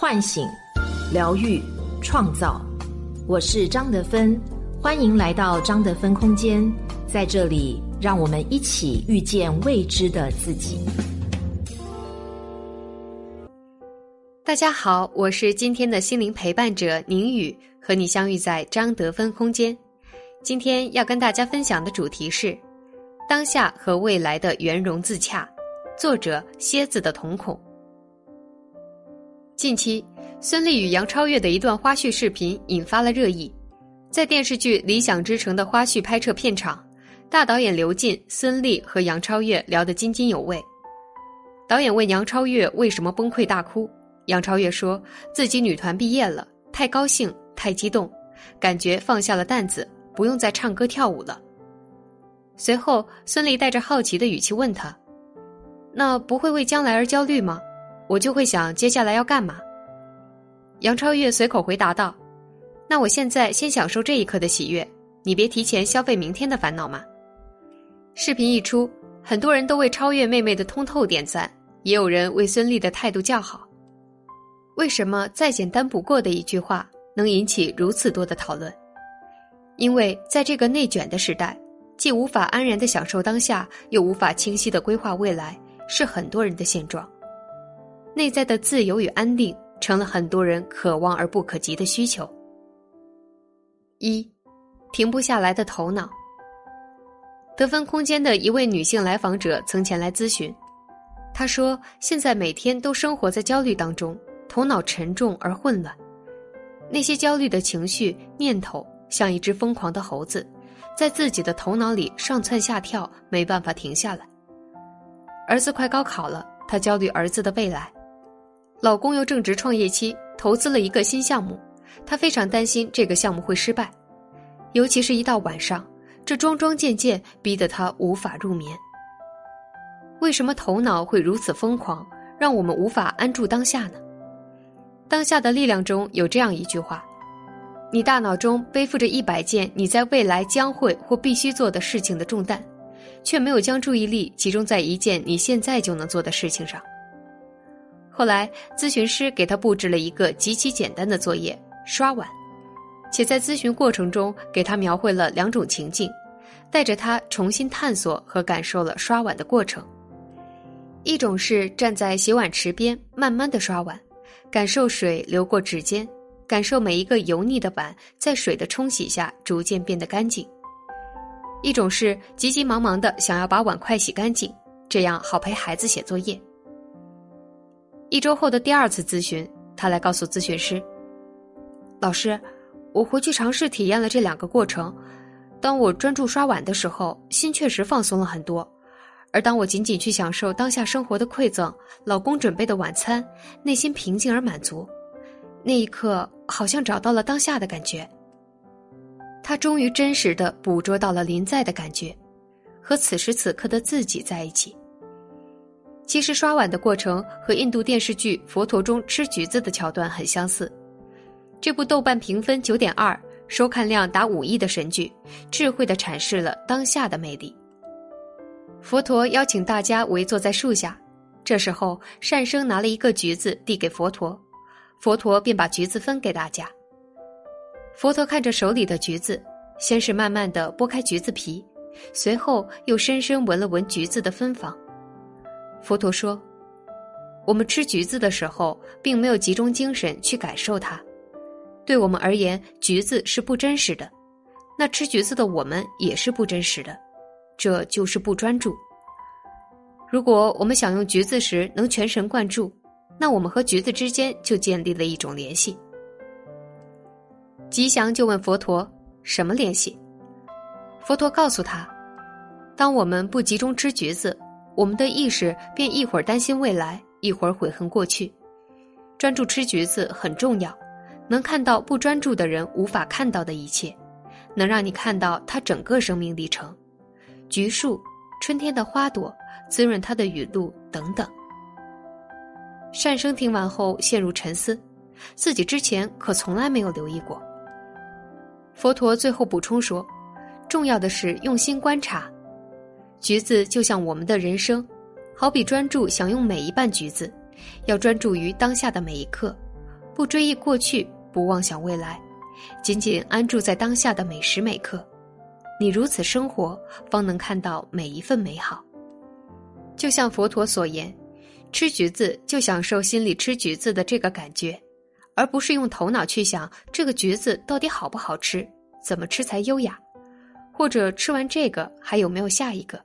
唤醒、疗愈、创造。我是张德芬，欢迎来到张德芬空间，在这里，让我们一起遇见未知的自己。大家好，我是今天的心灵陪伴者宁宇，和你相遇在张德芬空间。今天要跟大家分享的主题是当下和未来的圆融自洽。作者：蝎子的瞳孔。近期，孙俪与杨超越的一段花絮视频引发了热议。在电视剧《理想之城》的花絮拍摄片场，大导演刘进、孙俪和杨超越聊得津津有味。导演问杨超越为什么崩溃大哭，杨超越说自己女团毕业了，太高兴，太激动，感觉放下了担子，不用再唱歌跳舞了。随后，孙俪带着好奇的语气问他：“那不会为将来而焦虑吗？”我就会想接下来要干嘛。杨超越随口回答道：“那我现在先享受这一刻的喜悦，你别提前消费明天的烦恼嘛。”视频一出，很多人都为超越妹妹的通透点赞，也有人为孙俪的态度叫好。为什么再简单不过的一句话能引起如此多的讨论？因为在这个内卷的时代，既无法安然的享受当下，又无法清晰的规划未来，是很多人的现状。内在的自由与安定，成了很多人可望而不可及的需求。一，停不下来的头脑。得分空间的一位女性来访者曾前来咨询，她说：“现在每天都生活在焦虑当中，头脑沉重而混乱，那些焦虑的情绪、念头像一只疯狂的猴子，在自己的头脑里上蹿下跳，没办法停下来。儿子快高考了，她焦虑儿子的未来。”老公又正值创业期，投资了一个新项目，她非常担心这个项目会失败，尤其是一到晚上，这桩桩件件逼得她无法入眠。为什么头脑会如此疯狂，让我们无法安住当下呢？当下的力量中有这样一句话：你大脑中背负着一百件你在未来将会或必须做的事情的重担，却没有将注意力集中在一件你现在就能做的事情上。后来，咨询师给他布置了一个极其简单的作业——刷碗，且在咨询过程中给他描绘了两种情境，带着他重新探索和感受了刷碗的过程。一种是站在洗碗池边，慢慢的刷碗，感受水流过指尖，感受每一个油腻的碗在水的冲洗下逐渐变得干净；一种是急急忙忙的想要把碗筷洗干净，这样好陪孩子写作业。一周后的第二次咨询，他来告诉咨询师：“老师，我回去尝试体验了这两个过程。当我专注刷碗的时候，心确实放松了很多；而当我仅仅去享受当下生活的馈赠——老公准备的晚餐，内心平静而满足。那一刻，好像找到了当下的感觉。他终于真实的捕捉到了临在的感觉，和此时此刻的自己在一起。”其实刷碗的过程和印度电视剧《佛陀》中吃橘子的桥段很相似。这部豆瓣评分九点二、收看量达五亿的神剧，智慧的阐释了当下的魅力。佛陀邀请大家围坐在树下，这时候善生拿了一个橘子递给佛陀，佛陀便把橘子分给大家。佛陀看着手里的橘子，先是慢慢的剥开橘子皮，随后又深深闻了闻橘子的芬芳。佛陀说：“我们吃橘子的时候，并没有集中精神去感受它。对我们而言，橘子是不真实的。那吃橘子的我们也是不真实的，这就是不专注。如果我们想用橘子时能全神贯注，那我们和橘子之间就建立了一种联系。”吉祥就问佛陀：“什么联系？”佛陀告诉他：“当我们不集中吃橘子。”我们的意识便一会儿担心未来，一会儿悔恨过去。专注吃橘子很重要，能看到不专注的人无法看到的一切，能让你看到他整个生命历程，橘树、春天的花朵、滋润它的雨露等等。善生听完后陷入沉思，自己之前可从来没有留意过。佛陀最后补充说：“重要的是用心观察。”橘子就像我们的人生，好比专注享用每一瓣橘子，要专注于当下的每一刻，不追忆过去，不妄想未来，仅仅安住在当下的每时每刻。你如此生活，方能看到每一份美好。就像佛陀所言，吃橘子就享受心里吃橘子的这个感觉，而不是用头脑去想这个橘子到底好不好吃，怎么吃才优雅，或者吃完这个还有没有下一个。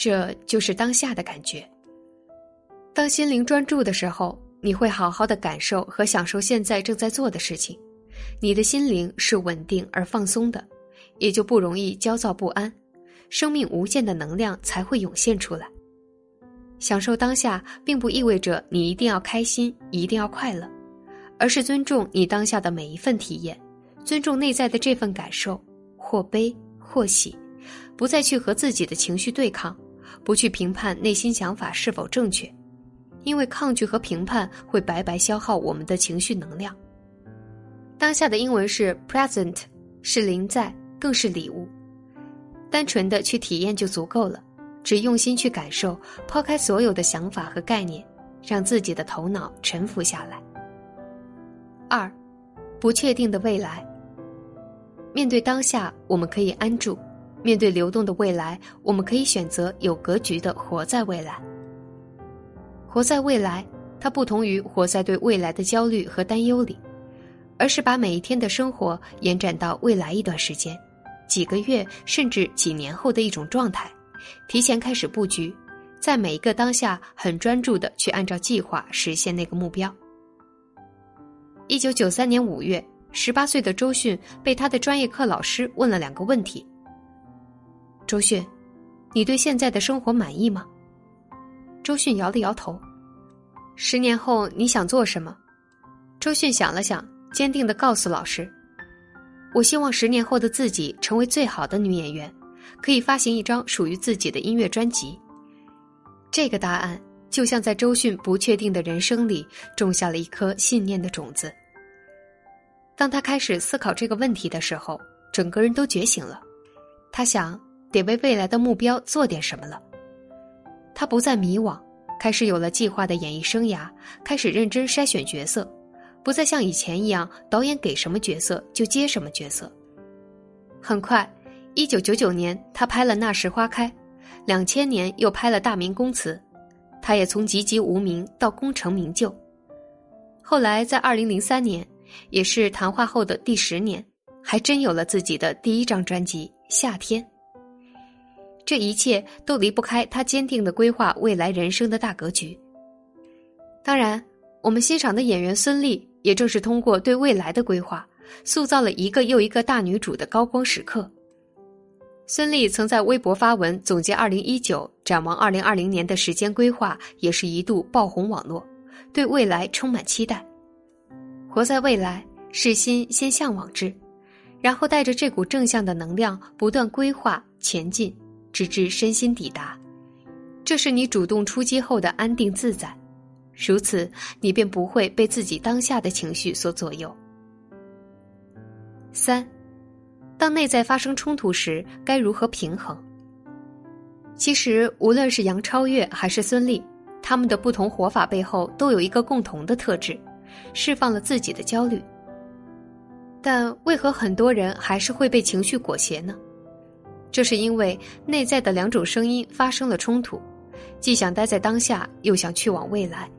这就是当下的感觉。当心灵专注的时候。你会好好的感受和享受现在正在做的事情，你的心灵是稳定而放松的，也就不容易焦躁不安，生命无限的能量才会涌现出来。享受当下，并不意味着你一定要开心，一定要快乐，而是尊重你当下的每一份体验，尊重内在的这份感受，或悲或喜，不再去和自己的情绪对抗，不去评判内心想法是否正确。因为抗拒和评判会白白消耗我们的情绪能量。当下的英文是 present，是临在，更是礼物。单纯的去体验就足够了，只用心去感受，抛开所有的想法和概念，让自己的头脑沉浮下来。二，不确定的未来。面对当下，我们可以安住；面对流动的未来，我们可以选择有格局的活在未来。活在未来，它不同于活在对未来的焦虑和担忧里，而是把每一天的生活延展到未来一段时间、几个月甚至几年后的一种状态，提前开始布局，在每一个当下很专注的去按照计划实现那个目标。一九九三年五月，十八岁的周迅被他的专业课老师问了两个问题：“周迅，你对现在的生活满意吗？”周迅摇了摇头。十年后你想做什么？周迅想了想，坚定的告诉老师：“我希望十年后的自己成为最好的女演员，可以发行一张属于自己的音乐专辑。”这个答案就像在周迅不确定的人生里种下了一颗信念的种子。当他开始思考这个问题的时候，整个人都觉醒了。他想，得为未来的目标做点什么了。他不再迷惘，开始有了计划的演艺生涯，开始认真筛选角色，不再像以前一样，导演给什么角色就接什么角色。很快，一九九九年他拍了《那时花开》，两千年又拍了《大明宫词》，他也从籍籍无名到功成名就。后来在二零零三年，也是谈话后的第十年，还真有了自己的第一张专辑《夏天》。这一切都离不开他坚定的规划未来人生的大格局。当然，我们欣赏的演员孙俪，也正是通过对未来的规划，塑造了一个又一个大女主的高光时刻。孙俪曾在微博发文总结二零一九，展望二零二零年的时间规划，也是一度爆红网络，对未来充满期待。活在未来，是心先向往之，然后带着这股正向的能量，不断规划前进。直至身心抵达，这是你主动出击后的安定自在。如此，你便不会被自己当下的情绪所左右。三，当内在发生冲突时，该如何平衡？其实，无论是杨超越还是孙俪，他们的不同活法背后都有一个共同的特质：释放了自己的焦虑。但为何很多人还是会被情绪裹挟呢？这是因为内在的两种声音发生了冲突，既想待在当下，又想去往未来。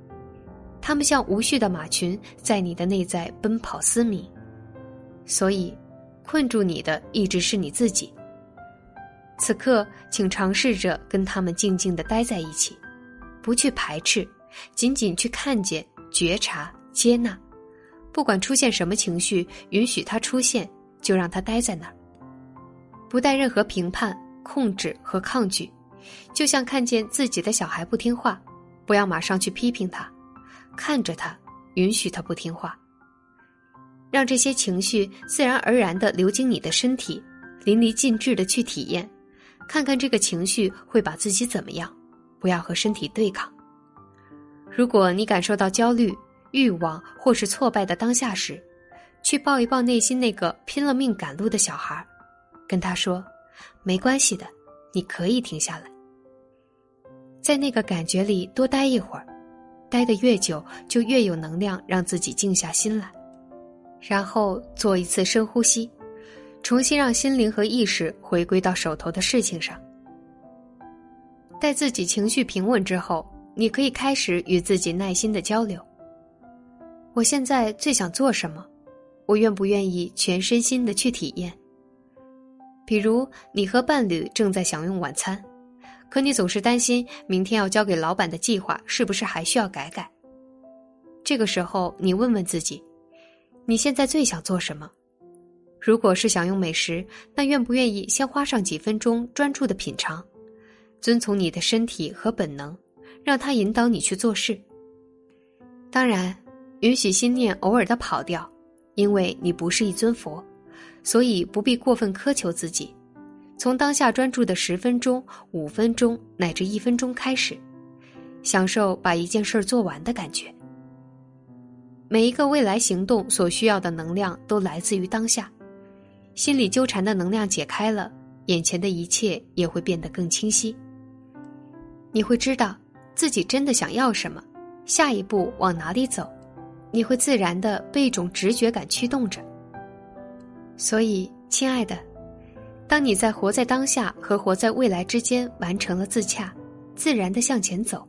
他们像无序的马群，在你的内在奔跑嘶鸣。所以，困住你的一直是你自己。此刻，请尝试着跟他们静静的待在一起，不去排斥，仅仅去看见、觉察、接纳。不管出现什么情绪，允许它出现，就让它待在那儿。不带任何评判、控制和抗拒，就像看见自己的小孩不听话，不要马上去批评他，看着他，允许他不听话，让这些情绪自然而然的流经你的身体，淋漓尽致的去体验，看看这个情绪会把自己怎么样，不要和身体对抗。如果你感受到焦虑、欲望或是挫败的当下时，去抱一抱内心那个拼了命赶路的小孩。跟他说：“没关系的，你可以停下来，在那个感觉里多待一会儿，待得越久，就越有能量让自己静下心来。然后做一次深呼吸，重新让心灵和意识回归到手头的事情上。待自己情绪平稳之后，你可以开始与自己耐心的交流。我现在最想做什么？我愿不愿意全身心的去体验？比如，你和伴侣正在享用晚餐，可你总是担心明天要交给老板的计划是不是还需要改改。这个时候，你问问自己。你现在最想做什么？如果是享用美食，那愿不愿意先花上几分钟专注的品尝，遵从你的身体和本能，让它引导你去做事。当然，允许心念偶尔的跑掉，因为你不是一尊佛，所以不必过分苛求自己。从当下专注的十分钟、五分钟乃至一分钟开始，享受把一件事做完的感觉。每一个未来行动所需要的能量都来自于当下，心里纠缠的能量解开了，眼前的一切也会变得更清晰。你会知道自己真的想要什么，下一步往哪里走，你会自然的被一种直觉感驱动着。所以，亲爱的，当你在活在当下和活在未来之间完成了自洽，自然的向前走，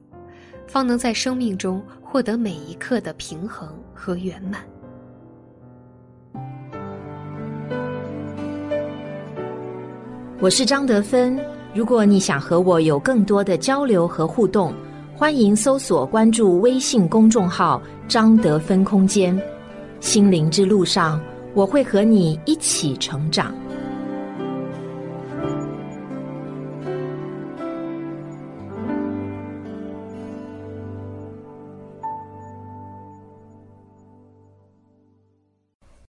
方能在生命中。获得每一刻的平衡和圆满。我是张德芬。如果你想和我有更多的交流和互动，欢迎搜索关注微信公众号“张德芬空间”。心灵之路上，我会和你一起成长。